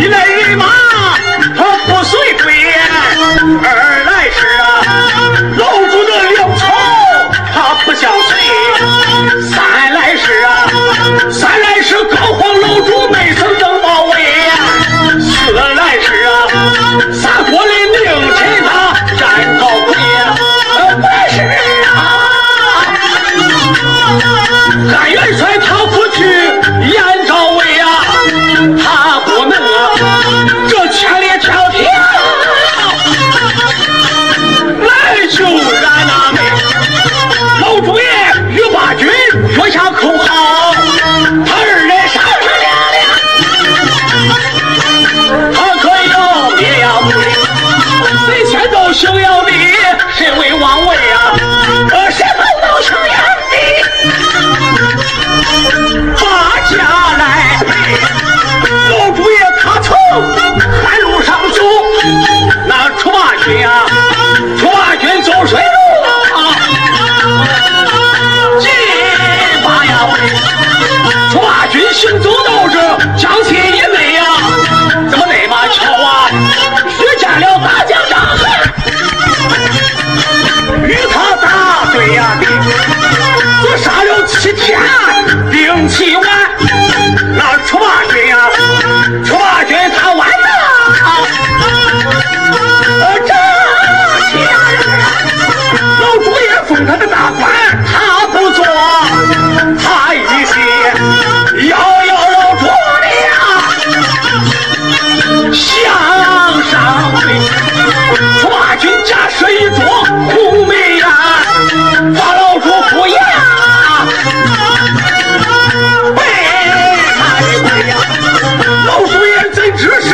Chile. 看起。Right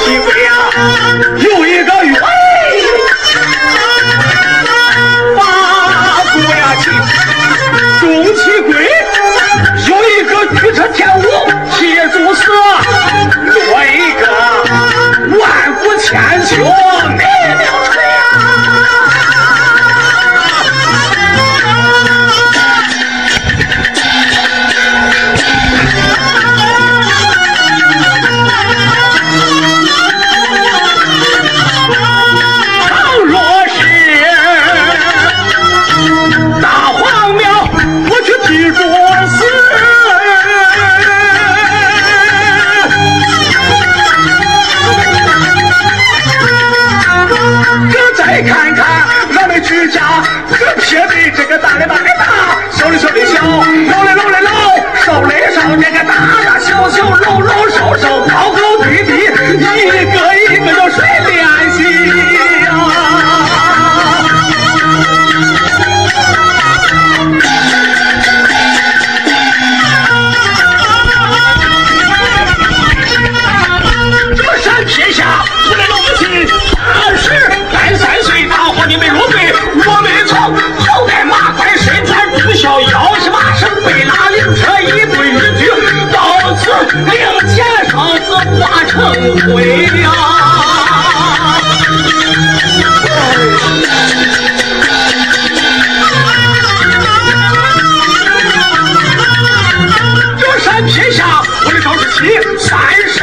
看，俺们举我的赵